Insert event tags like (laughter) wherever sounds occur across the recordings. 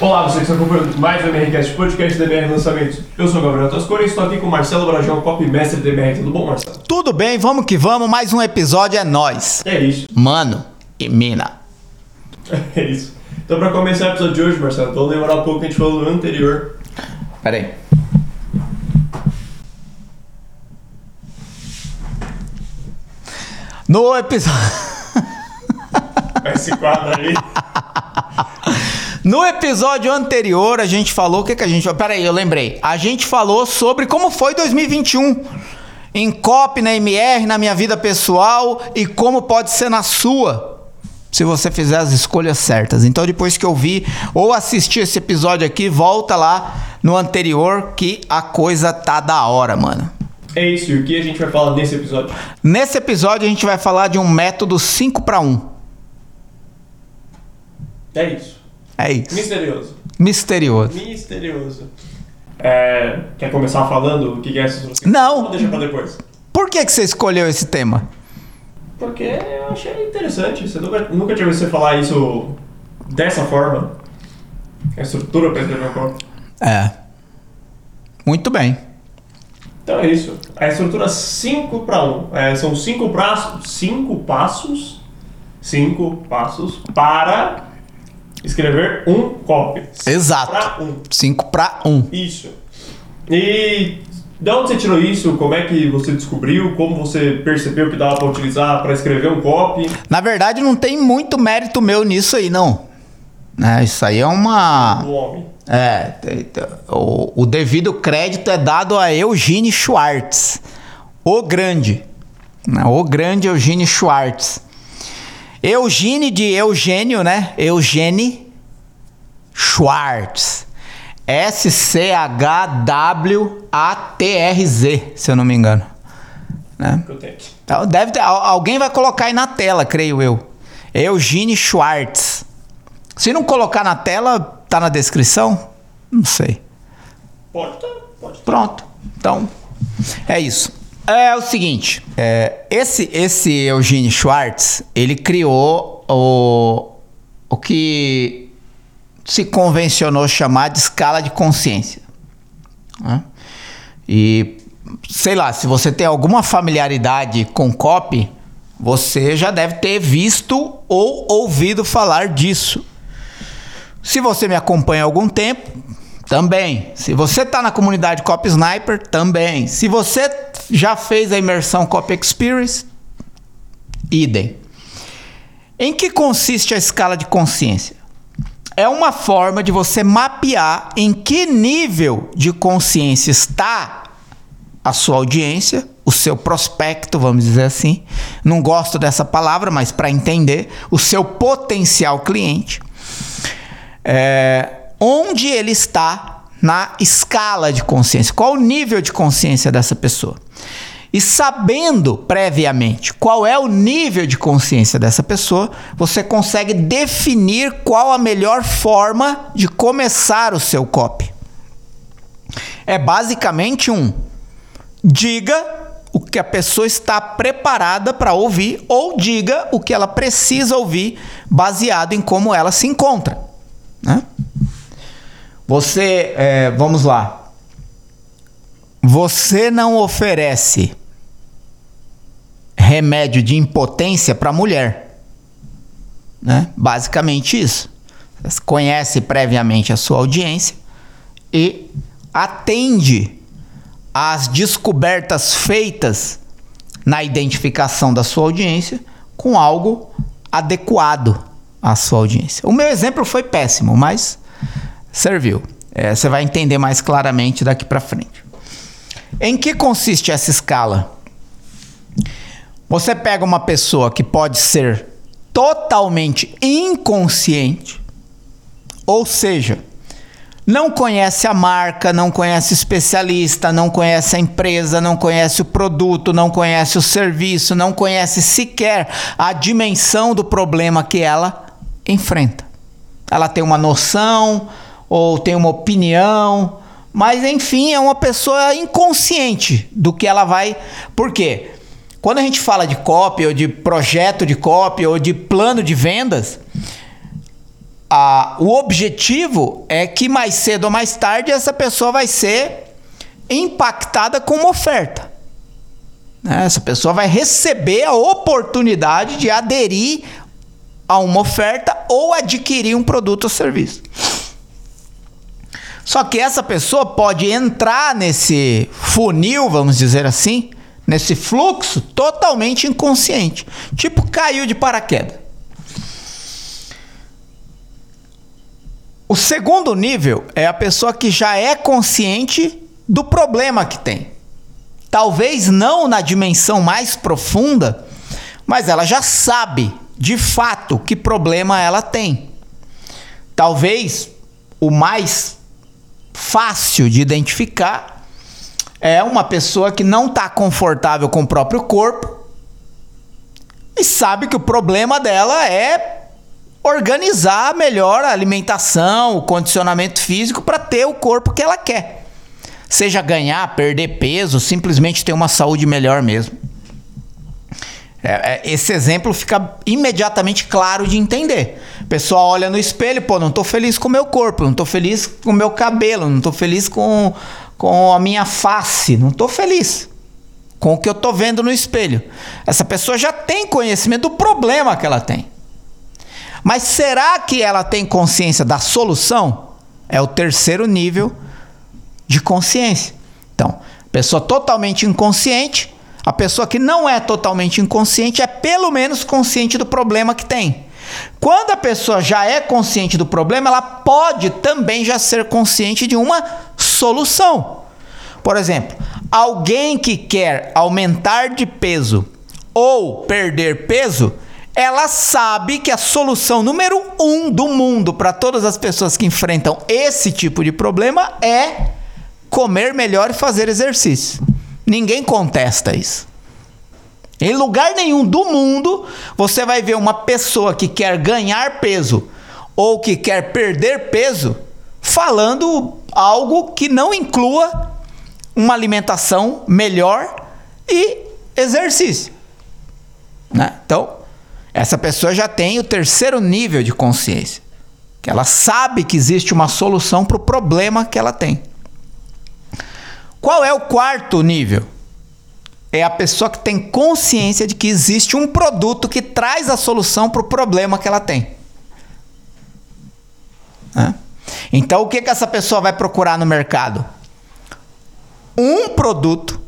Olá, você que está acompanhando mais um MRCast, podcast DMR Lançamentos. Eu sou o Gabriel Tascone e estou aqui com o Marcelo Brajão, copy mestre DMR. Tudo bom, Marcelo? Tudo bem, vamos que vamos, mais um episódio é nós. É isso, Mano e mina. (laughs) é isso. Então, para começar o episódio de hoje, Marcelo, vou lembrar um pouco que a gente falou no anterior. Pera aí. No episódio (laughs) Esse quadro aí. (laughs) No episódio anterior, a gente falou o que que a gente, pera aí, eu lembrei. A gente falou sobre como foi 2021 em COP, na MR, na minha vida pessoal e como pode ser na sua. Se você fizer as escolhas certas. Então, depois que eu vi ou assistir esse episódio aqui, volta lá no anterior que a coisa tá da hora, mano. É isso, e o que a gente vai falar nesse episódio? Nesse episódio, a gente vai falar de um método 5 para 1. É isso. É isso. Misterioso. Misterioso. Misterioso. É, quer começar falando o que é essa? Não. Ou deixa pra depois? Por que, que você escolheu esse tema? Porque eu achei interessante. Você nunca, nunca tinha visto você falar isso dessa forma. A estrutura para escrever um corpo. É. Muito bem. Então é isso. A estrutura 5 para 1. são 5 passos. 5 passos. 5 passos para escrever um copy. Exato. Para um. 5 para 1. Isso. E de onde você tirou isso? Como é que você descobriu? Como você percebeu que dava para utilizar para escrever um copy? Na verdade, não tem muito mérito meu nisso aí, não. É, isso aí é uma. do homem? É, o, o devido crédito é dado a Eugene Schwartz, o grande, né? o grande Eugene Schwartz. Eugene de Eugênio, né? Eugene Schwartz. S-C-H-W-A-T-R-Z, se eu não me engano. Né? Então, deve ter, al- alguém vai colocar aí na tela, creio eu. Eugene Schwartz. Se não colocar na tela, tá na descrição? Não sei. Pode estar, pode. Pronto. Então, é isso. É o seguinte, é, esse esse Eugene Schwartz, ele criou o, o que se convencionou chamar de escala de consciência. né? E sei lá, se você tem alguma familiaridade com copy, você já deve ter visto ou ouvido falar disso. Se você me acompanha há algum tempo, também. Se você está na comunidade Cop Sniper, também. Se você já fez a imersão Cop Experience, idem. Em que consiste a escala de consciência? É uma forma de você mapear em que nível de consciência está a sua audiência, o seu prospecto, vamos dizer assim. Não gosto dessa palavra, mas para entender, o seu potencial cliente é, onde ele está na escala de consciência, qual o nível de consciência dessa pessoa. E sabendo previamente qual é o nível de consciência dessa pessoa, você consegue definir qual a melhor forma de começar o seu copy. É basicamente um diga o que a pessoa está preparada para ouvir ou diga o que ela precisa ouvir baseado em como ela se encontra. Né? Você, é, vamos lá. Você não oferece remédio de impotência para mulher, né? Basicamente isso. Você conhece previamente a sua audiência e atende às descobertas feitas na identificação da sua audiência com algo adequado à sua audiência. O meu exemplo foi péssimo, mas serviu. É, você vai entender mais claramente daqui para frente. Em que consiste essa escala? Você pega uma pessoa que pode ser totalmente inconsciente, ou seja, não conhece a marca, não conhece especialista, não conhece a empresa, não conhece o produto, não conhece o serviço, não conhece sequer a dimensão do problema que ela enfrenta. Ela tem uma noção ou tem uma opinião, mas enfim, é uma pessoa inconsciente do que ela vai. Por quê? Quando a gente fala de copy ou de projeto de copy ou de plano de vendas, a, o objetivo é que mais cedo ou mais tarde essa pessoa vai ser impactada com uma oferta. Né? Essa pessoa vai receber a oportunidade de aderir a uma oferta ou adquirir um produto ou serviço. Só que essa pessoa pode entrar nesse funil, vamos dizer assim, nesse fluxo totalmente inconsciente. Tipo, caiu de paraquedas. O segundo nível é a pessoa que já é consciente do problema que tem. Talvez não na dimensão mais profunda, mas ela já sabe de fato que problema ela tem. Talvez o mais fácil de identificar é uma pessoa que não está confortável com o próprio corpo e sabe que o problema dela é organizar melhor a alimentação, o condicionamento físico para ter o corpo que ela quer. Seja ganhar, perder peso, simplesmente ter uma saúde melhor mesmo. É, é, esse exemplo fica imediatamente claro de entender. O pessoal olha no espelho, pô, não estou feliz com o meu corpo, não estou feliz com o meu cabelo, não estou feliz com, com a minha face, não estou feliz com o que eu estou vendo no espelho. Essa pessoa já tem conhecimento do problema que ela tem. Mas será que ela tem consciência da solução? É o terceiro nível de consciência. Então, pessoa totalmente inconsciente, a pessoa que não é totalmente inconsciente é pelo menos consciente do problema que tem. Quando a pessoa já é consciente do problema, ela pode também já ser consciente de uma solução. Por exemplo, alguém que quer aumentar de peso ou perder peso, ela sabe que a solução número um do mundo para todas as pessoas que enfrentam esse tipo de problema é comer melhor e fazer exercício. Ninguém contesta isso. Em lugar nenhum do mundo você vai ver uma pessoa que quer ganhar peso ou que quer perder peso falando algo que não inclua uma alimentação melhor e exercício. Né? Então, essa pessoa já tem o terceiro nível de consciência, que ela sabe que existe uma solução para o problema que ela tem. Qual é o quarto nível? É a pessoa que tem consciência de que existe um produto que traz a solução para o problema que ela tem. Então, o que, que essa pessoa vai procurar no mercado? Um produto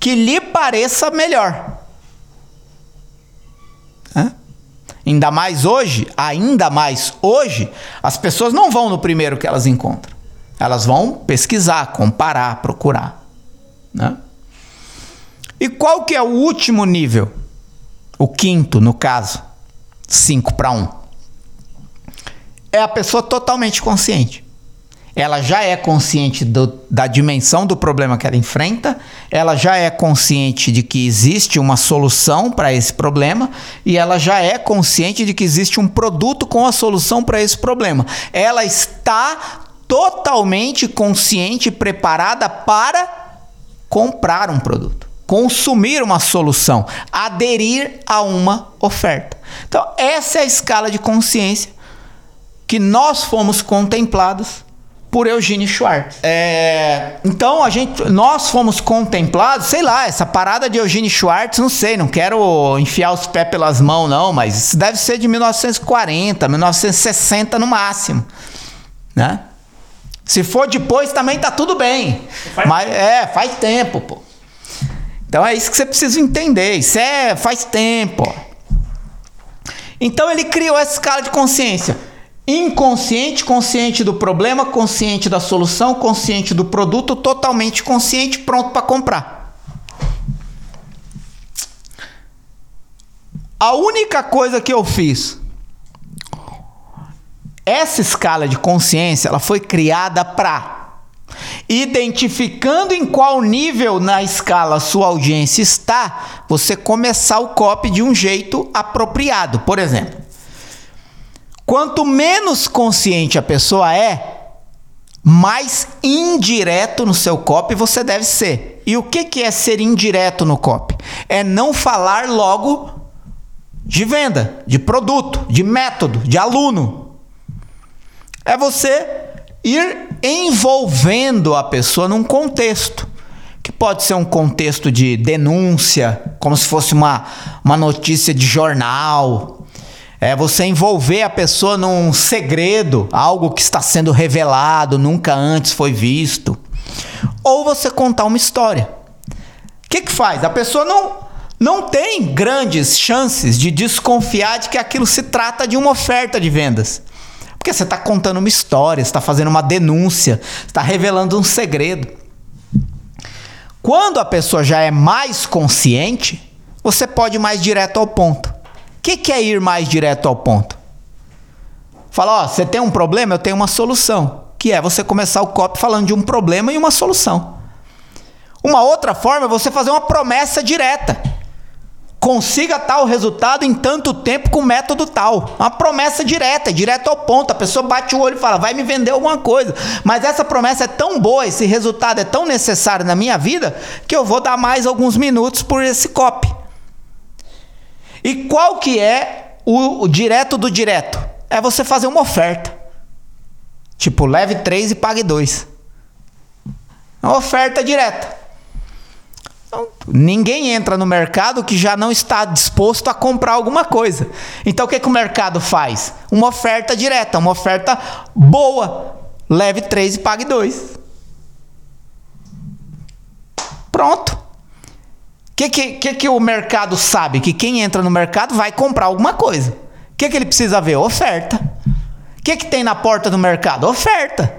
que lhe pareça melhor. Ainda mais hoje, ainda mais hoje, as pessoas não vão no primeiro que elas encontram. Elas vão pesquisar, comparar, procurar. Né? E qual que é o último nível? O quinto, no caso. 5 para 1. É a pessoa totalmente consciente ela já é consciente do, da dimensão do problema que ela enfrenta, ela já é consciente de que existe uma solução para esse problema e ela já é consciente de que existe um produto com a solução para esse problema. Ela está totalmente consciente e preparada para comprar um produto, consumir uma solução, aderir a uma oferta. Então, essa é a escala de consciência que nós fomos contemplados por Eugênio Schwartz. É, então a gente, nós fomos contemplados, sei lá, essa parada de Eugênio Schwartz, não sei, não quero enfiar os pés pelas mãos não, mas isso deve ser de 1940, 1960 no máximo, né? Se for depois também tá tudo bem. Faz mas é, faz tempo, pô. Então é isso que você precisa entender. Isso é faz tempo. Ó. Então ele criou essa escala de consciência. Inconsciente, consciente do problema, consciente da solução, consciente do produto, totalmente consciente, pronto para comprar. A única coisa que eu fiz essa escala de consciência, ela foi criada para identificando em qual nível na escala sua audiência está, você começar o copy de um jeito apropriado. Por exemplo, Quanto menos consciente a pessoa é, mais indireto no seu copy você deve ser. E o que, que é ser indireto no copy? É não falar logo de venda, de produto, de método, de aluno. É você ir envolvendo a pessoa num contexto. Que pode ser um contexto de denúncia, como se fosse uma, uma notícia de jornal. É você envolver a pessoa num segredo, algo que está sendo revelado, nunca antes foi visto. Ou você contar uma história. O que, que faz? A pessoa não, não tem grandes chances de desconfiar de que aquilo se trata de uma oferta de vendas. Porque você está contando uma história, está fazendo uma denúncia, está revelando um segredo. Quando a pessoa já é mais consciente, você pode ir mais direto ao ponto. O que, que é ir mais direto ao ponto? Fala, ó, você tem um problema, eu tenho uma solução. Que é você começar o copy falando de um problema e uma solução. Uma outra forma é você fazer uma promessa direta consiga tal resultado em tanto tempo com método tal. Uma promessa direta, direto ao ponto. A pessoa bate o olho e fala, vai me vender alguma coisa. Mas essa promessa é tão boa, esse resultado é tão necessário na minha vida, que eu vou dar mais alguns minutos por esse copy. E qual que é o, o direto do direto? É você fazer uma oferta. Tipo, leve três e pague dois. Uma oferta direta. Ninguém entra no mercado que já não está disposto a comprar alguma coisa. Então o que, que o mercado faz? Uma oferta direta, uma oferta boa. Leve três e pague dois. Pronto. O que, que, que, que o mercado sabe? Que quem entra no mercado vai comprar alguma coisa. O que, que ele precisa ver? Oferta. O que, que tem na porta do mercado? Oferta.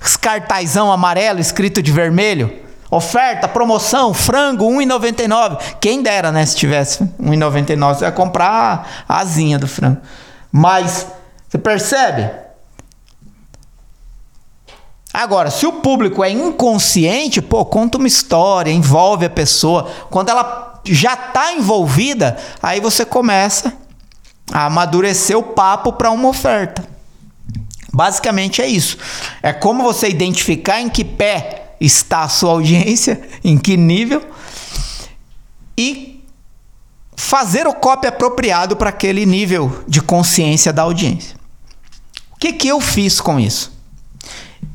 Os cartazão amarelo escrito de vermelho. Oferta, promoção, frango 1,99. Quem dera, né? Se tivesse 1,99, você ia comprar a asinha do frango. Mas, você percebe? Agora, se o público é inconsciente, pô, conta uma história, envolve a pessoa. Quando ela já está envolvida, aí você começa a amadurecer o papo para uma oferta. Basicamente é isso. É como você identificar em que pé está a sua audiência, em que nível, e fazer o copy apropriado para aquele nível de consciência da audiência. O que, que eu fiz com isso?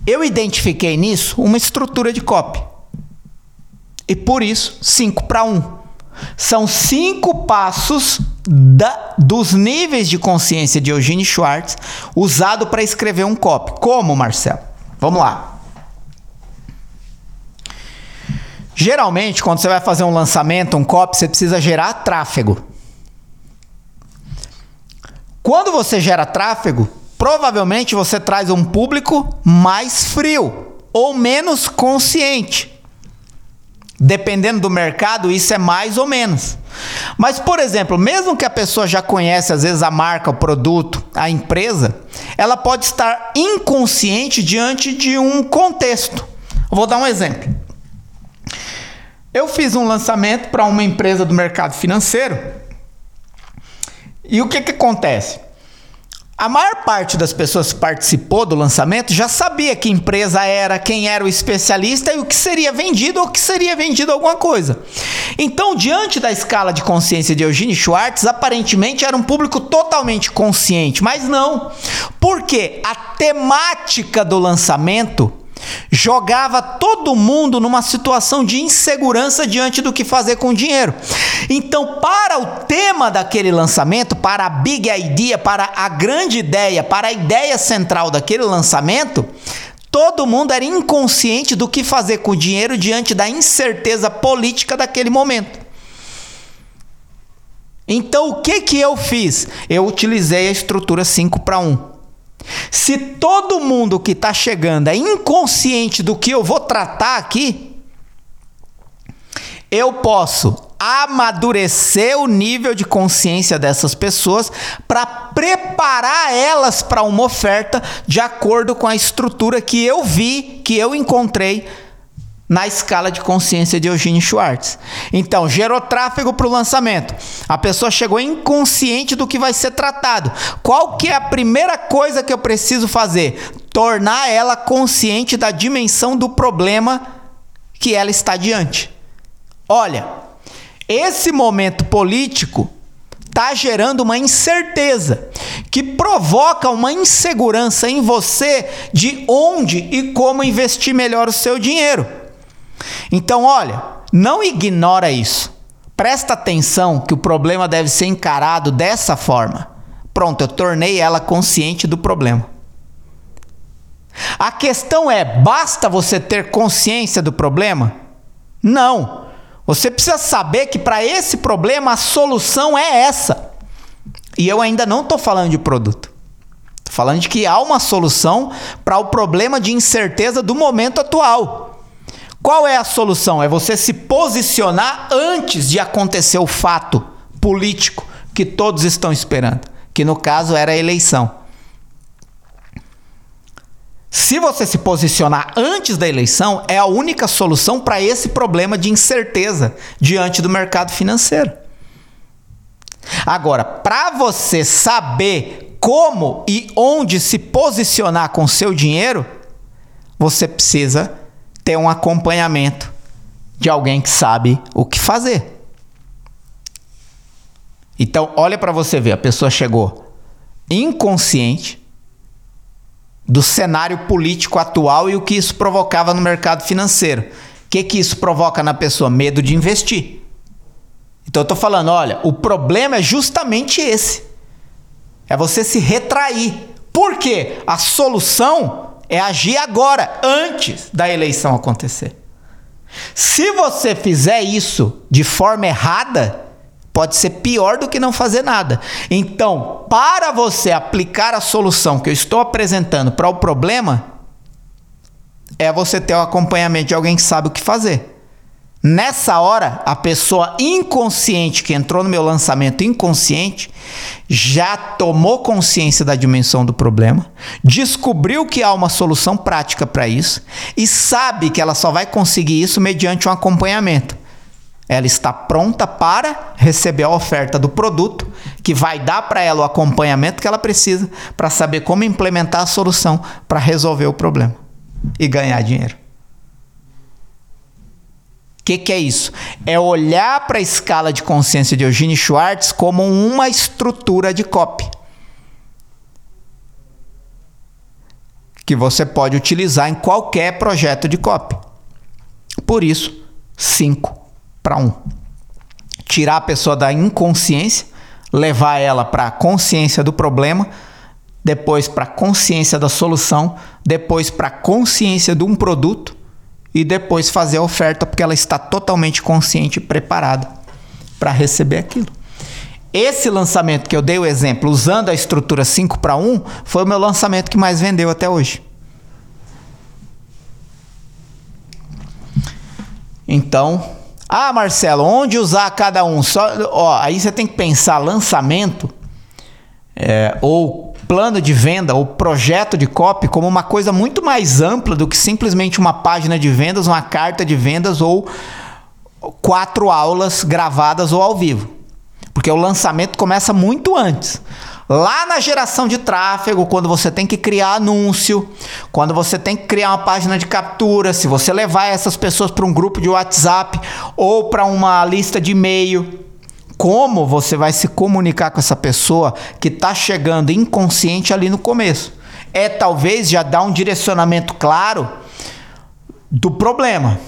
Eu identifiquei nisso uma estrutura de copy. E por isso, 5 para 1. São cinco passos da, dos níveis de consciência de Eugene Schwartz usado para escrever um copy. Como, Marcelo? Vamos lá. Geralmente, quando você vai fazer um lançamento, um copy, você precisa gerar tráfego. Quando você gera tráfego, provavelmente você traz um público mais frio ou menos consciente. Dependendo do mercado, isso é mais ou menos. Mas, por exemplo, mesmo que a pessoa já conhece às vezes a marca, o produto, a empresa, ela pode estar inconsciente diante de um contexto. vou dar um exemplo. Eu fiz um lançamento para uma empresa do mercado financeiro. E o que, que acontece? A maior parte das pessoas que participou do lançamento já sabia que empresa era, quem era o especialista e o que seria vendido ou que seria vendido alguma coisa. Então, diante da escala de consciência de Eugene Schwartz, aparentemente era um público totalmente consciente, mas não. Porque a temática do lançamento jogava todo mundo numa situação de insegurança diante do que fazer com o dinheiro. Então, para o tema daquele lançamento, para a big idea, para a grande ideia, para a ideia central daquele lançamento, todo mundo era inconsciente do que fazer com o dinheiro diante da incerteza política daquele momento. Então, o que que eu fiz? Eu utilizei a estrutura 5 para 1. Se todo mundo que está chegando é inconsciente do que eu vou tratar aqui, eu posso amadurecer o nível de consciência dessas pessoas para preparar elas para uma oferta de acordo com a estrutura que eu vi, que eu encontrei na escala de consciência de Eugênio Schwartz. Então, gerou tráfego para o lançamento. A pessoa chegou inconsciente do que vai ser tratado. Qual que é a primeira coisa que eu preciso fazer? Tornar ela consciente da dimensão do problema que ela está diante. Olha, esse momento político está gerando uma incerteza que provoca uma insegurança em você de onde e como investir melhor o seu dinheiro. Então, olha, não ignora isso. Presta atenção que o problema deve ser encarado dessa forma. Pronto, eu tornei ela consciente do problema. A questão é: basta você ter consciência do problema? Não. Você precisa saber que para esse problema a solução é essa. E eu ainda não estou falando de produto. Estou falando de que há uma solução para o problema de incerteza do momento atual. Qual é a solução? É você se posicionar antes de acontecer o fato político que todos estão esperando, que no caso era a eleição. Se você se posicionar antes da eleição, é a única solução para esse problema de incerteza diante do mercado financeiro. Agora, para você saber como e onde se posicionar com seu dinheiro, você precisa ter um acompanhamento de alguém que sabe o que fazer. Então, olha para você ver, a pessoa chegou inconsciente do cenário político atual e o que isso provocava no mercado financeiro. O que, que isso provoca na pessoa? Medo de investir. Então eu estou falando, olha, o problema é justamente esse. É você se retrair. Por quê? A solução é agir agora, antes da eleição acontecer. Se você fizer isso de forma errada, pode ser pior do que não fazer nada. Então, para você aplicar a solução que eu estou apresentando para o problema, é você ter o acompanhamento de alguém que sabe o que fazer. Nessa hora, a pessoa inconsciente que entrou no meu lançamento inconsciente já tomou consciência da dimensão do problema, descobriu que há uma solução prática para isso e sabe que ela só vai conseguir isso mediante um acompanhamento. Ela está pronta para receber a oferta do produto que vai dar para ela o acompanhamento que ela precisa para saber como implementar a solução para resolver o problema e ganhar dinheiro que, que é isso? É olhar para a escala de consciência de Eugene Schwartz como uma estrutura de copy. Que você pode utilizar em qualquer projeto de copy. Por isso, 5 para 1. Tirar a pessoa da inconsciência, levar ela para a consciência do problema, depois para a consciência da solução, depois para a consciência de um produto e depois fazer a oferta porque ela está totalmente consciente e preparada para receber aquilo. Esse lançamento que eu dei o exemplo usando a estrutura 5 para 1 foi o meu lançamento que mais vendeu até hoje. Então, ah, Marcelo, onde usar cada um? Só, ó, aí você tem que pensar lançamento é, ou plano de venda ou projeto de copy como uma coisa muito mais ampla do que simplesmente uma página de vendas, uma carta de vendas ou quatro aulas gravadas ou ao vivo. Porque o lançamento começa muito antes. Lá na geração de tráfego, quando você tem que criar anúncio, quando você tem que criar uma página de captura, se você levar essas pessoas para um grupo de WhatsApp ou para uma lista de e-mail, como você vai se comunicar com essa pessoa que está chegando inconsciente ali no começo. É talvez já dar um direcionamento claro do problema.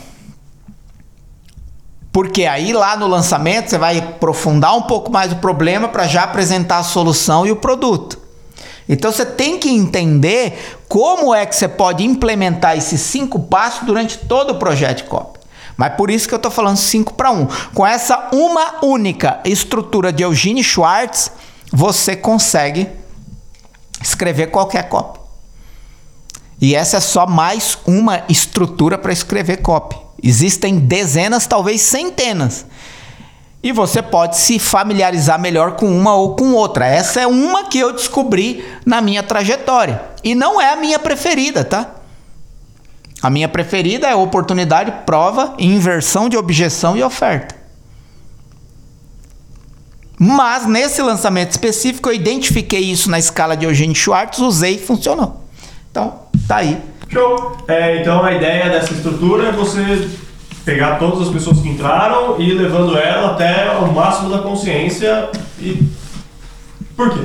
Porque aí lá no lançamento você vai aprofundar um pouco mais o problema para já apresentar a solução e o produto. Então você tem que entender como é que você pode implementar esses cinco passos durante todo o projeto de copy. Mas por isso que eu estou falando 5 para 1. Com essa uma única estrutura de Eugene Schwartz, você consegue escrever qualquer copy. E essa é só mais uma estrutura para escrever copy. Existem dezenas, talvez centenas. E você pode se familiarizar melhor com uma ou com outra. Essa é uma que eu descobri na minha trajetória. E não é a minha preferida, tá? A minha preferida é oportunidade, prova, inversão de objeção e oferta. Mas nesse lançamento específico eu identifiquei isso na escala de Eugênio Schwartz, usei e funcionou. Então, tá aí. Show! É, então a ideia dessa estrutura é você pegar todas as pessoas que entraram e ir levando ela até o máximo da consciência e. Por quê?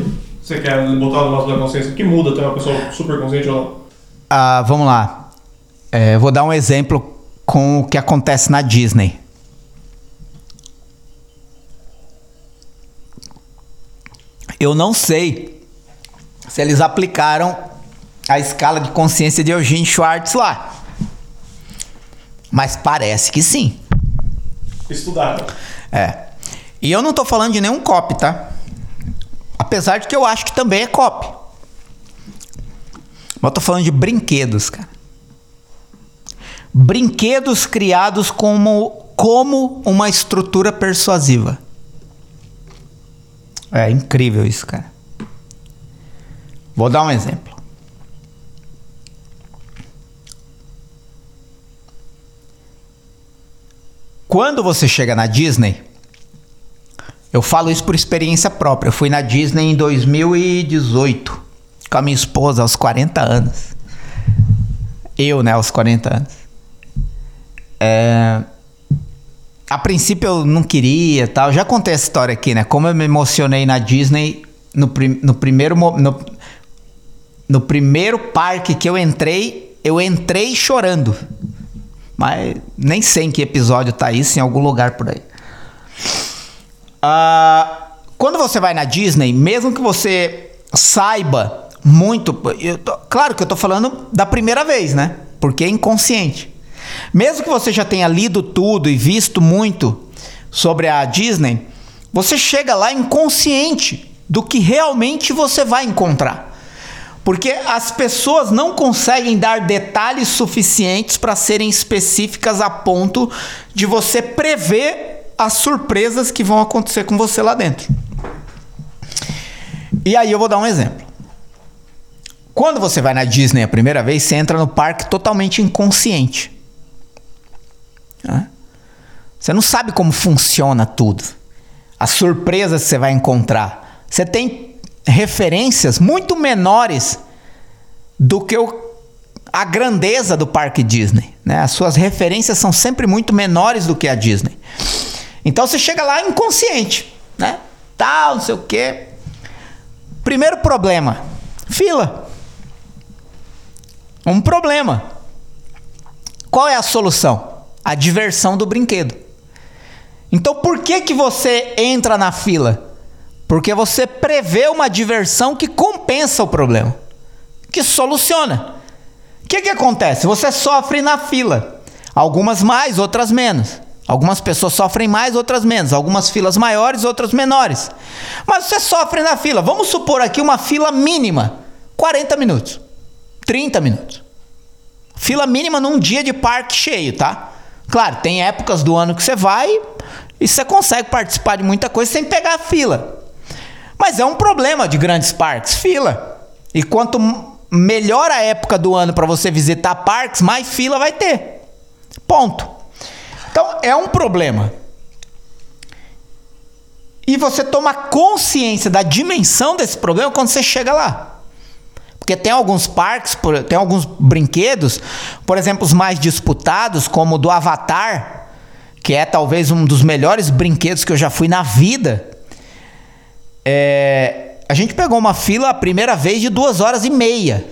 você quer botar no nosso da consciência que muda ter uma pessoa super consciente ou não? Ah, vamos lá. É, vou dar um exemplo com o que acontece na Disney. Eu não sei se eles aplicaram a escala de consciência de Eugene Schwartz lá. Mas parece que sim. Estudaram. É. E eu não tô falando de nenhum copy, tá? Apesar de que eu acho que também é copy. Mas eu tô falando de brinquedos, cara. Brinquedos criados como, como uma estrutura persuasiva. É incrível isso, cara. Vou dar um exemplo. Quando você chega na Disney, eu falo isso por experiência própria. Eu fui na Disney em 2018 com a minha esposa aos 40 anos. Eu, né, aos 40 anos. É... A princípio eu não queria tal. Já contei essa história aqui, né? Como eu me emocionei na Disney no, prim... no primeiro no... no primeiro parque que eu entrei, eu entrei chorando. Mas nem sei em que episódio tá isso, em algum lugar por aí. Uh, quando você vai na Disney, mesmo que você saiba muito. Tô, claro que eu tô falando da primeira vez, né? Porque é inconsciente. Mesmo que você já tenha lido tudo e visto muito sobre a Disney, você chega lá inconsciente do que realmente você vai encontrar. Porque as pessoas não conseguem dar detalhes suficientes para serem específicas a ponto de você prever as surpresas que vão acontecer com você lá dentro. E aí eu vou dar um exemplo. Quando você vai na Disney a primeira vez, você entra no parque totalmente inconsciente. Você não sabe como funciona tudo. As surpresas que você vai encontrar. Você tem referências muito menores do que o, a grandeza do parque Disney. Né? As suas referências são sempre muito menores do que a Disney. Então você chega lá inconsciente, né? Tal, não sei o quê. Primeiro problema: fila. Um problema. Qual é a solução? A diversão do brinquedo. Então por que que você entra na fila? Porque você prevê uma diversão que compensa o problema, que soluciona. O que que acontece? Você sofre na fila. Algumas mais, outras menos. Algumas pessoas sofrem mais, outras menos. Algumas filas maiores, outras menores. Mas você sofre na fila. Vamos supor aqui uma fila mínima: 40 minutos, 30 minutos. Fila mínima num dia de parque cheio, tá? Claro, tem épocas do ano que você vai e você consegue participar de muita coisa sem pegar a fila. Mas é um problema de grandes parques, fila. E quanto melhor a época do ano para você visitar parques, mais fila vai ter. Ponto. Então é um problema. E você toma consciência da dimensão desse problema quando você chega lá. Porque tem alguns parques, tem alguns brinquedos, por exemplo, os mais disputados, como o do Avatar, que é talvez um dos melhores brinquedos que eu já fui na vida. É, a gente pegou uma fila a primeira vez de duas horas e meia.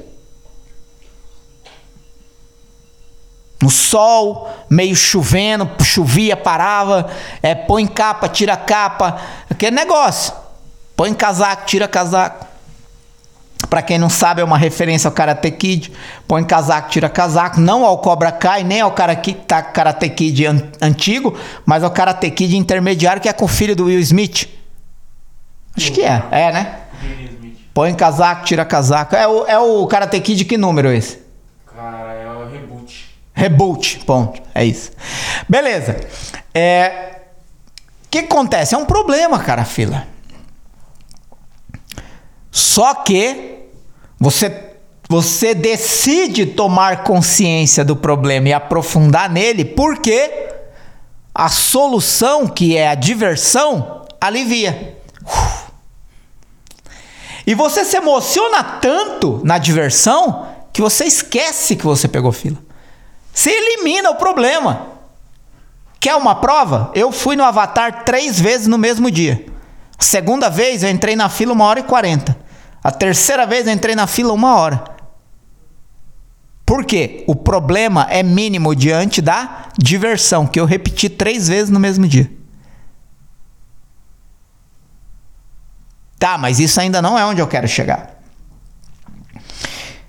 No sol, meio chovendo, chovia, parava, é, põe capa, tira capa, aquele negócio. Põe casaco, tira casaco. Para quem não sabe, é uma referência ao Karate Kid. Põe casaco, tira casaco. Não ao Cobra Kai, nem ao tá, Karate Kid antigo, mas ao Karate Kid intermediário, que é com o filho do Will Smith. Acho que é. É, né? Põe casaco, tira casaco. É o, é o Karate Kid que número esse? Cara, é o Reboot. Reboot, ponto. É isso. Beleza. É... O que acontece? É um problema, cara, fila. Só que você você decide tomar consciência do problema e aprofundar nele, porque a solução, que é a diversão, alivia. E você se emociona tanto na diversão que você esquece que você pegou fila. Você elimina o problema. Quer uma prova? Eu fui no Avatar três vezes no mesmo dia. Segunda vez eu entrei na fila uma hora e quarenta. A terceira vez eu entrei na fila uma hora. Por quê? O problema é mínimo diante da diversão, que eu repeti três vezes no mesmo dia. Tá, mas isso ainda não é onde eu quero chegar.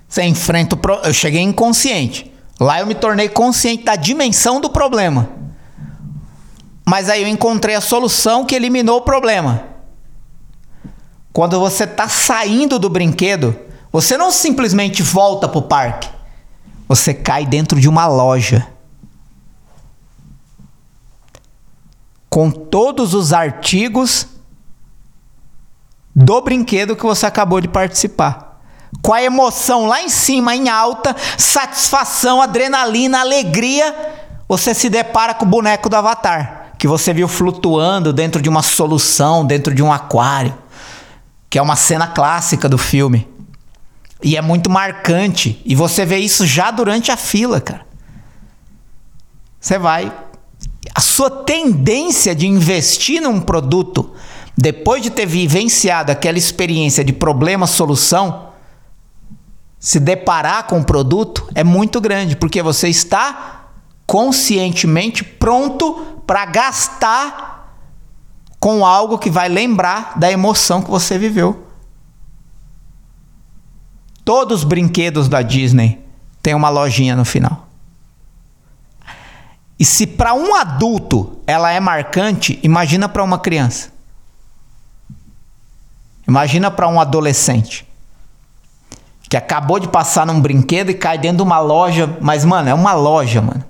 Você enfrenta o pro... Eu cheguei inconsciente. Lá eu me tornei consciente da dimensão do problema. Mas aí eu encontrei a solução que eliminou o problema. Quando você está saindo do brinquedo, você não simplesmente volta para o parque. Você cai dentro de uma loja. Com todos os artigos do brinquedo que você acabou de participar. Com a emoção lá em cima, em alta, satisfação, adrenalina, alegria, você se depara com o boneco do Avatar, que você viu flutuando dentro de uma solução, dentro de um aquário, que é uma cena clássica do filme. E é muito marcante. E você vê isso já durante a fila, cara. Você vai. A sua tendência de investir num produto depois de ter vivenciado aquela experiência de problema-solução, se deparar com o produto é muito grande, porque você está conscientemente pronto para gastar com algo que vai lembrar da emoção que você viveu. Todos os brinquedos da Disney têm uma lojinha no final. E se para um adulto ela é marcante, imagina para uma criança. Imagina para um adolescente que acabou de passar num brinquedo e cai dentro de uma loja, mas mano, é uma loja, mano.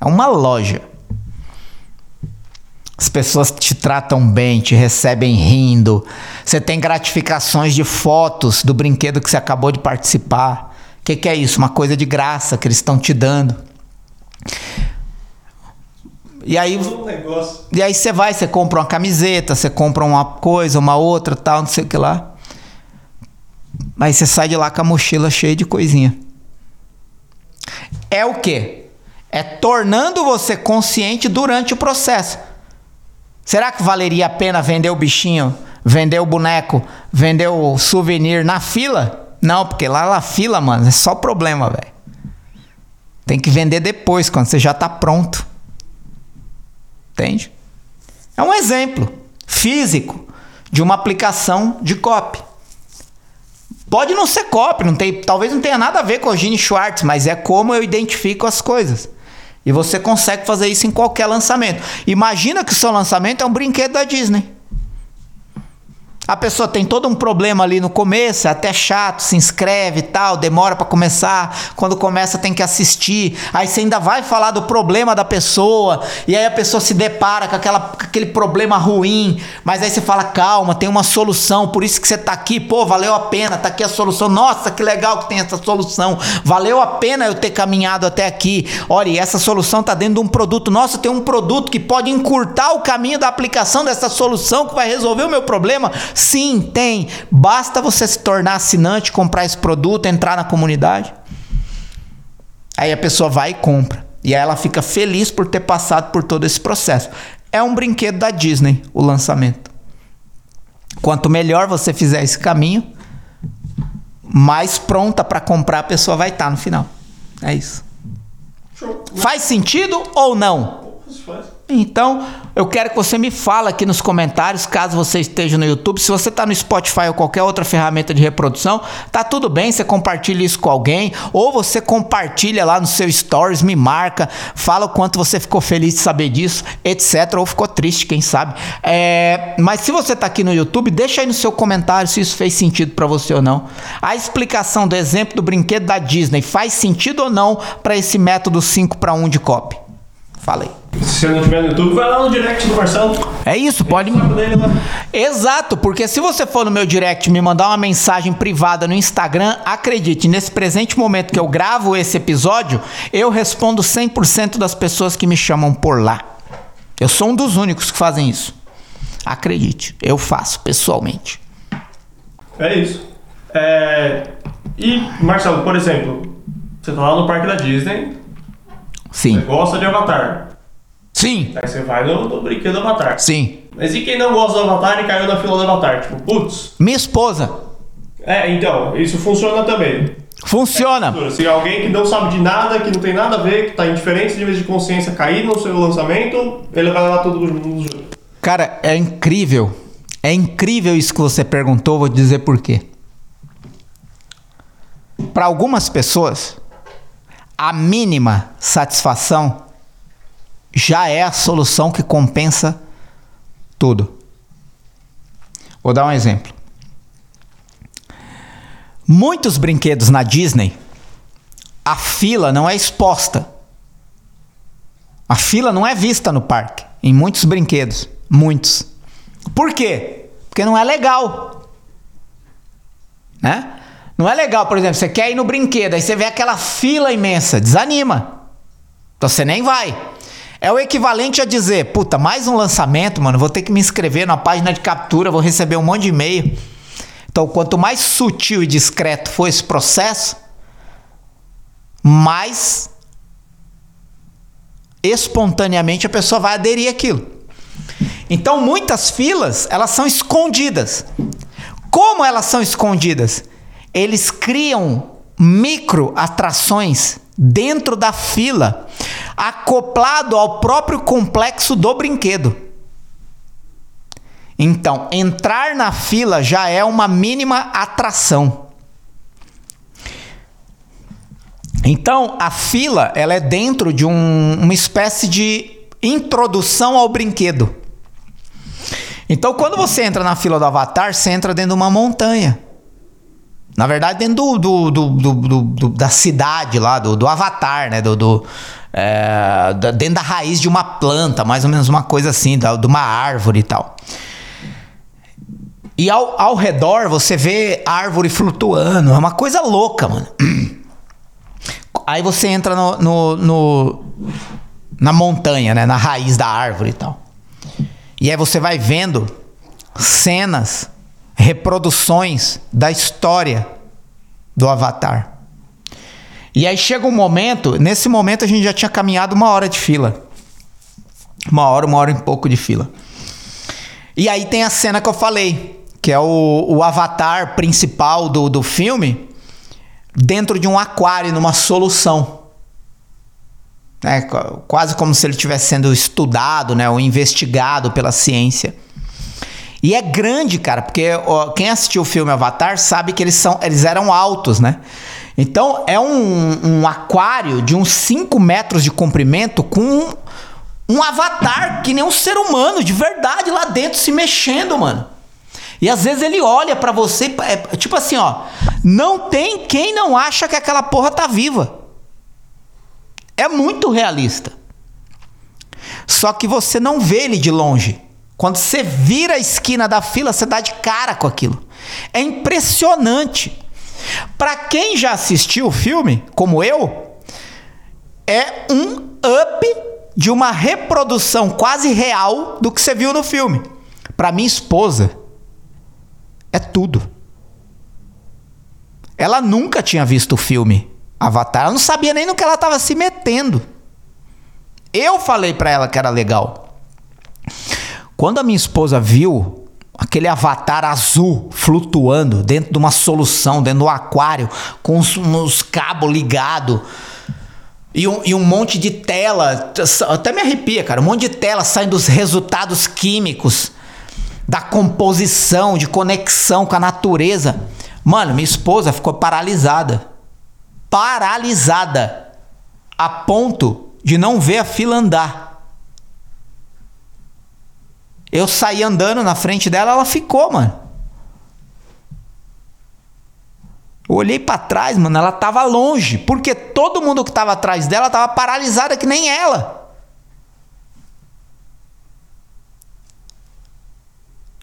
É uma loja. As pessoas te tratam bem, te recebem rindo. Você tem gratificações de fotos do brinquedo que você acabou de participar. O que, que é isso? Uma coisa de graça que eles estão te dando. E aí, Um e aí você vai, você compra uma camiseta, você compra uma coisa, uma outra, tal, não sei o que lá. Aí você sai de lá com a mochila cheia de coisinha. É o quê? É tornando você consciente durante o processo. Será que valeria a pena vender o bichinho, vender o boneco, vender o souvenir na fila? Não, porque lá na fila, mano, é só problema, velho. Tem que vender depois, quando você já tá pronto. Entende? É um exemplo físico de uma aplicação de copy. Pode não ser copy, não tem, talvez não tenha nada a ver com o Gene Schwartz, mas é como eu identifico as coisas. E você consegue fazer isso em qualquer lançamento. Imagina que o seu lançamento é um brinquedo da Disney. A pessoa tem todo um problema ali no começo, é até chato, se inscreve e tal, demora para começar. Quando começa tem que assistir. Aí você ainda vai falar do problema da pessoa, e aí a pessoa se depara com, aquela, com aquele problema ruim, mas aí você fala: "Calma, tem uma solução, por isso que você tá aqui. Pô, valeu a pena, tá aqui a solução. Nossa, que legal que tem essa solução. Valeu a pena eu ter caminhado até aqui. Olha, e essa solução tá dentro de um produto. Nossa, tem um produto que pode encurtar o caminho da aplicação dessa solução que vai resolver o meu problema. Sim, tem. Basta você se tornar assinante, comprar esse produto, entrar na comunidade. Aí a pessoa vai e compra. E aí ela fica feliz por ter passado por todo esse processo. É um brinquedo da Disney, o lançamento. Quanto melhor você fizer esse caminho, mais pronta para comprar a pessoa vai estar no final. É isso. Faz sentido ou não? Faz. Então, eu quero que você me fale aqui nos comentários, caso você esteja no YouTube. Se você está no Spotify ou qualquer outra ferramenta de reprodução, tá tudo bem, você compartilha isso com alguém, ou você compartilha lá no seu stories, me marca, fala o quanto você ficou feliz de saber disso, etc. Ou ficou triste, quem sabe. É, mas se você está aqui no YouTube, deixa aí no seu comentário se isso fez sentido para você ou não. A explicação do exemplo do brinquedo da Disney faz sentido ou não para esse método 5 para 1 de copy? Fala aí. Se você não tiver no YouTube, vai lá no direct do Marcelo. É isso, pode. Exato, porque se você for no meu direct e me mandar uma mensagem privada no Instagram, acredite, nesse presente momento que eu gravo esse episódio, eu respondo 100% das pessoas que me chamam por lá. Eu sou um dos únicos que fazem isso. Acredite, eu faço pessoalmente. É isso. É, E, Marcelo, por exemplo, você tá lá no parque da Disney, você Sim. gosta de Avatar. Sim. Aí você vai no, no brinquedo do Avatar. Sim. Mas e quem não gosta do Avatar e caiu na fila do Avatar? Tipo, putz, Minha esposa. É, então, isso funciona também. Funciona. Se alguém que não sabe de nada, que não tem nada a ver, que está indiferente de vez de consciência cair no seu lançamento, ele vai levar todo mundo junto. Cara, é incrível. É incrível isso que você perguntou, vou dizer por quê. Para algumas pessoas, a mínima satisfação já é a solução que compensa tudo. Vou dar um exemplo. Muitos brinquedos na Disney, a fila não é exposta. A fila não é vista no parque, em muitos brinquedos. Muitos. Por quê? Porque não é legal. Né? Não é legal, por exemplo, você quer ir no brinquedo, aí você vê aquela fila imensa, desanima. Então você nem vai. É o equivalente a dizer, puta, mais um lançamento, mano, vou ter que me inscrever na página de captura, vou receber um monte de e-mail. Então, quanto mais sutil e discreto for esse processo, mais espontaneamente a pessoa vai aderir àquilo. Então, muitas filas, elas são escondidas. Como elas são escondidas? Eles criam micro atrações dentro da fila, acoplado ao próprio complexo do brinquedo. Então, entrar na fila já é uma mínima atração. Então, a fila ela é dentro de um, uma espécie de introdução ao brinquedo. Então, quando você entra na fila do Avatar, você entra dentro de uma montanha. Na verdade, dentro do, do, do, do da cidade lá, do, Avatar, né? Do, é, dentro da raiz de uma planta, mais ou menos uma coisa assim, de uma árvore e tal. E ao, ao redor você vê árvore flutuando, é uma coisa louca, mano. (clears throat) Aí você entra no, no, no, na montanha, né? Na raiz da árvore e tal. E aí você vai vendo cenas reproduções da história do Avatar. E aí chega um momento, nesse momento a gente já tinha caminhado uma hora de fila. Uma hora, uma hora e pouco de fila. E aí tem a cena que eu falei, que é o, o avatar principal do, do filme dentro de um aquário, numa solução. É, quase como se ele estivesse sendo estudado, né, ou investigado pela ciência. E é grande, cara, porque ó, quem assistiu o filme Avatar sabe que eles, são, eles eram altos, né? Então é um, um aquário de uns 5 metros de comprimento com um avatar que nem um ser humano, de verdade, lá dentro se mexendo, mano. E às vezes ele olha para você, é, tipo assim, ó, não tem quem não acha que aquela porra tá viva. É muito realista. Só que você não vê ele de longe. Quando você vira a esquina da fila, você dá de cara com aquilo. É impressionante. Para quem já assistiu o filme, como eu, é um up de uma reprodução quase real do que você viu no filme. Para minha esposa, é tudo. Ela nunca tinha visto o filme Avatar, ela não sabia nem no que ela estava se metendo. Eu falei para ela que era legal. Quando a minha esposa viu aquele avatar azul flutuando dentro de uma solução, dentro do aquário, com os, uns cabos ligados. E um, e um monte de tela, até me arrepia, cara. Um monte de tela saindo dos resultados químicos, da composição, de conexão com a natureza. Mano, minha esposa ficou paralisada. Paralisada. A ponto de não ver a fila andar. Eu saí andando na frente dela, ela ficou, mano. Eu olhei para trás, mano, ela tava longe, porque todo mundo que tava atrás dela tava paralisada que nem ela.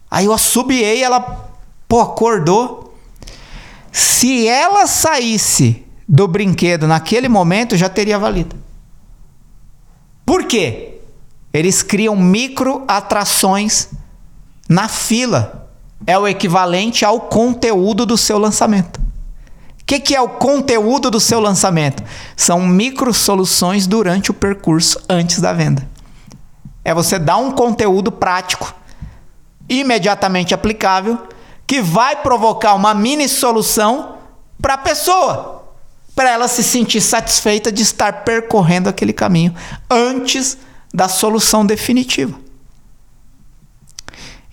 Aí eu assobiei, ela, pô, acordou. Se ela saísse do brinquedo naquele momento, já teria valido. Por quê? Eles criam micro atrações na fila. É o equivalente ao conteúdo do seu lançamento. O que, que é o conteúdo do seu lançamento? São micro soluções durante o percurso antes da venda. É você dar um conteúdo prático, imediatamente aplicável, que vai provocar uma mini solução para a pessoa, para ela se sentir satisfeita de estar percorrendo aquele caminho antes da solução definitiva.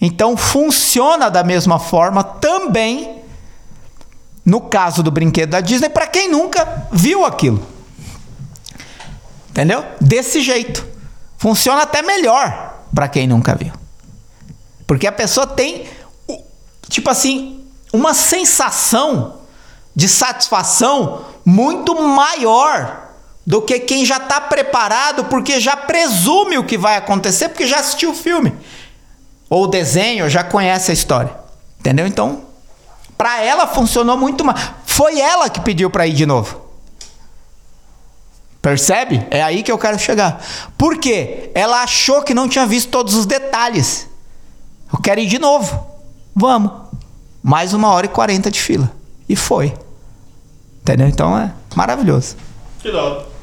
Então funciona da mesma forma também no caso do brinquedo da Disney para quem nunca viu aquilo. Entendeu? Desse jeito. Funciona até melhor para quem nunca viu. Porque a pessoa tem tipo assim, uma sensação de satisfação muito maior do que quem já está preparado porque já presume o que vai acontecer porque já assistiu o filme ou o desenho, já conhece a história. Entendeu? Então, para ela funcionou muito mais. Foi ela que pediu para ir de novo. Percebe? É aí que eu quero chegar. Por quê? Ela achou que não tinha visto todos os detalhes. Eu quero ir de novo. Vamos. Mais uma hora e quarenta de fila. E foi. Entendeu? Então é maravilhoso. Que hora.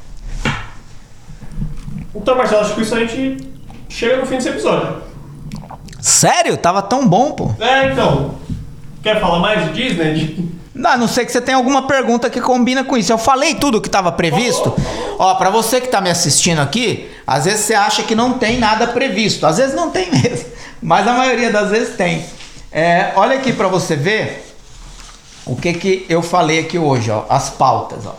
Então, Marcelo, acho que isso a gente chega no fim desse episódio. Sério? Tava tão bom, pô. É, então. Quer falar mais de Disney? Não, a não sei que você tenha alguma pergunta que combina com isso. Eu falei tudo o que estava previsto. Ó, pra você que tá me assistindo aqui, às vezes você acha que não tem nada previsto. Às vezes não tem mesmo. (laughs) Mas a maioria das vezes tem. É, olha aqui pra você ver o que que eu falei aqui hoje, ó. As pautas, ó.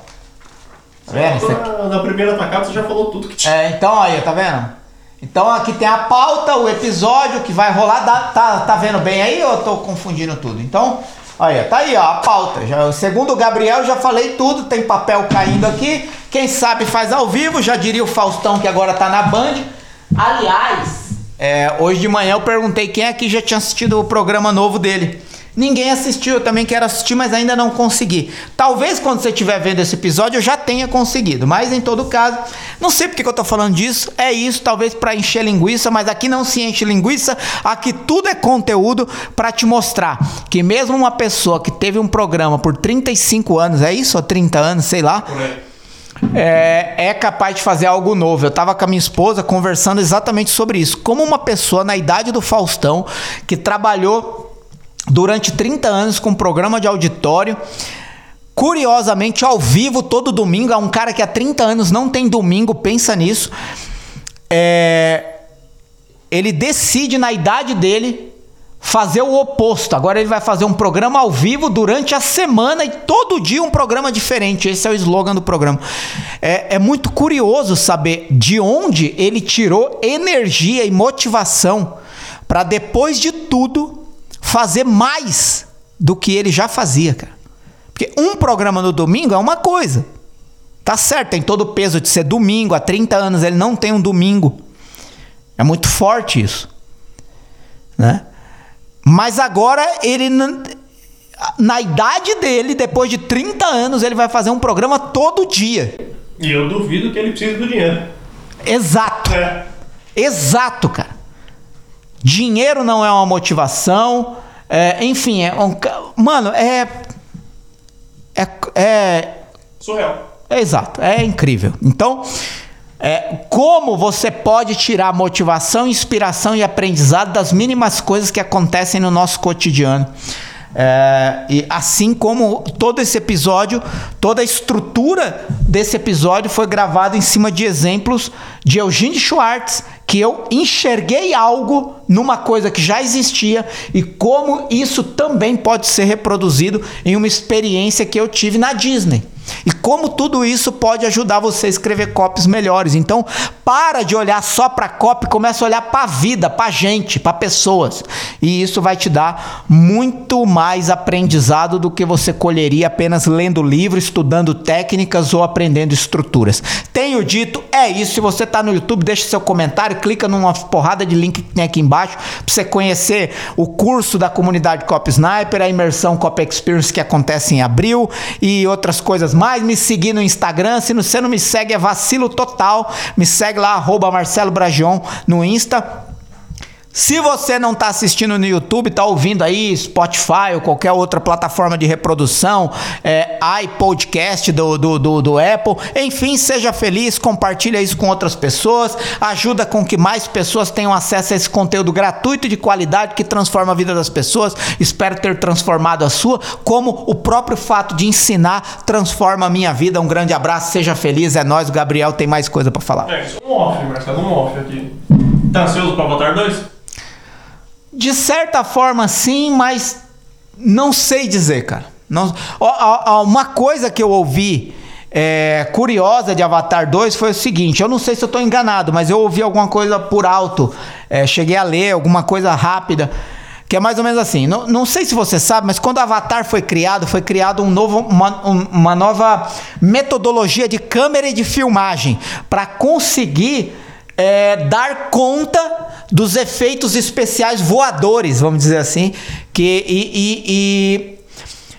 Tá vendo? Aqui? na, na primeira tacada você já falou tudo que tinha. É, então aí, tá vendo? Então aqui tem a pauta, o episódio que vai rolar. Dá- tá, tá vendo bem aí ou eu tô confundindo tudo? Então, aí, tá aí, ó, a pauta. Já, segundo o Gabriel, já falei tudo, tem papel caindo aqui. Quem sabe faz ao vivo, já diria o Faustão que agora tá na Band. Aliás, é, hoje de manhã eu perguntei quem aqui já tinha assistido o programa novo dele. Ninguém assistiu, eu também quero assistir, mas ainda não consegui. Talvez quando você estiver vendo esse episódio eu já tenha conseguido, mas em todo caso, não sei porque que eu tô falando disso, é isso, talvez para encher linguiça, mas aqui não se enche linguiça, aqui tudo é conteúdo para te mostrar que mesmo uma pessoa que teve um programa por 35 anos, é isso, ou 30 anos, sei lá, é, é capaz de fazer algo novo. Eu estava com a minha esposa conversando exatamente sobre isso. Como uma pessoa na idade do Faustão, que trabalhou durante 30 anos com um programa de auditório, curiosamente ao vivo todo domingo, é um cara que há 30 anos não tem domingo, pensa nisso. É, ele decide na idade dele fazer o oposto. Agora ele vai fazer um programa ao vivo durante a semana e todo dia um programa diferente. Esse é o slogan do programa. É, é muito curioso saber de onde ele tirou energia e motivação para depois de tudo fazer mais do que ele já fazia, cara. Porque um programa no domingo é uma coisa. Tá certo, tem todo o peso de ser domingo. Há 30 anos ele não tem um domingo. É muito forte isso. Né? Mas agora ele na idade dele, depois de 30 anos, ele vai fazer um programa todo dia. E eu duvido que ele precise do dinheiro. Exato. É. Exato, cara. Dinheiro não é uma motivação. É, enfim, é um, mano, é, é é Surreal. É exato, é incrível. Então, é, como você pode tirar motivação, inspiração e aprendizado das mínimas coisas que acontecem no nosso cotidiano? É, e assim como todo esse episódio, toda a estrutura desse episódio foi gravada em cima de exemplos de Eugene Schwartz, que eu enxerguei algo numa coisa que já existia e como isso também pode ser reproduzido em uma experiência que eu tive na Disney. E como tudo isso pode ajudar você a escrever copies melhores. Então, para de olhar só para copy, começa a olhar para a vida, para gente, para pessoas. E isso vai te dar muito mais aprendizado do que você colheria apenas lendo livro, estudando técnicas ou aprendendo estruturas. Tenho dito, é isso. Se você está no YouTube, deixa seu comentário, clica numa porrada de link que tem aqui embaixo para você conhecer o curso da comunidade Copy Sniper, a imersão Copy Experience que acontece em abril e outras coisas mais. Me seguir no Instagram. Se você não me segue, é vacilo total. Me segue lá, arroba Marcelo Bragion no Insta. Se você não está assistindo no YouTube, está ouvindo aí Spotify ou qualquer outra plataforma de reprodução, é, iPodcast do, do, do, do Apple, enfim, seja feliz, compartilha isso com outras pessoas, ajuda com que mais pessoas tenham acesso a esse conteúdo gratuito de qualidade que transforma a vida das pessoas. Espero ter transformado a sua, como o próprio fato de ensinar transforma a minha vida. Um grande abraço, seja feliz, é nós, o Gabriel tem mais coisa para falar. É, isso é um off, Marcelo, um off aqui. Tá ansioso pra Avatar 2? De certa forma, sim, mas não sei dizer, cara. Não, uma coisa que eu ouvi é, curiosa de Avatar 2 foi o seguinte: eu não sei se eu estou enganado, mas eu ouvi alguma coisa por alto, é, cheguei a ler alguma coisa rápida. Que é mais ou menos assim. Não, não sei se você sabe, mas quando Avatar foi criado, foi criado um novo, uma, uma nova metodologia de câmera e de filmagem para conseguir é, dar conta dos efeitos especiais voadores, vamos dizer assim, que e, e, e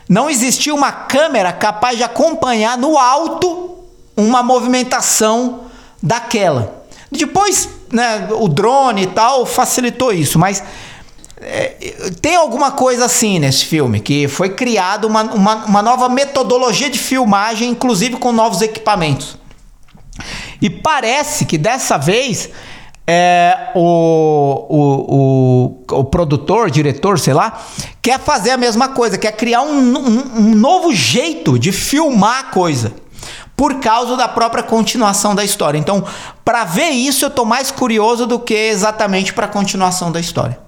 não existia uma câmera capaz de acompanhar no alto uma movimentação daquela. Depois, né, o drone e tal facilitou isso, mas é, tem alguma coisa assim nesse filme, que foi criado uma, uma, uma nova metodologia de filmagem, inclusive com novos equipamentos. E parece que dessa vez é, o, o, o, o, produtor, diretor, sei lá, quer fazer a mesma coisa, quer criar um, um, um novo jeito de filmar a coisa. Por causa da própria continuação da história. Então, para ver isso, eu tô mais curioso do que exatamente para a continuação da história.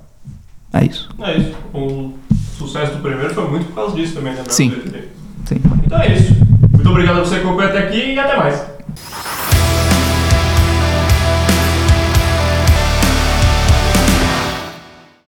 É isso. É isso. O sucesso do primeiro foi muito por causa disso também, né? Sim. Sim. Então é isso. Muito obrigado a você que acompanhou até aqui e até mais.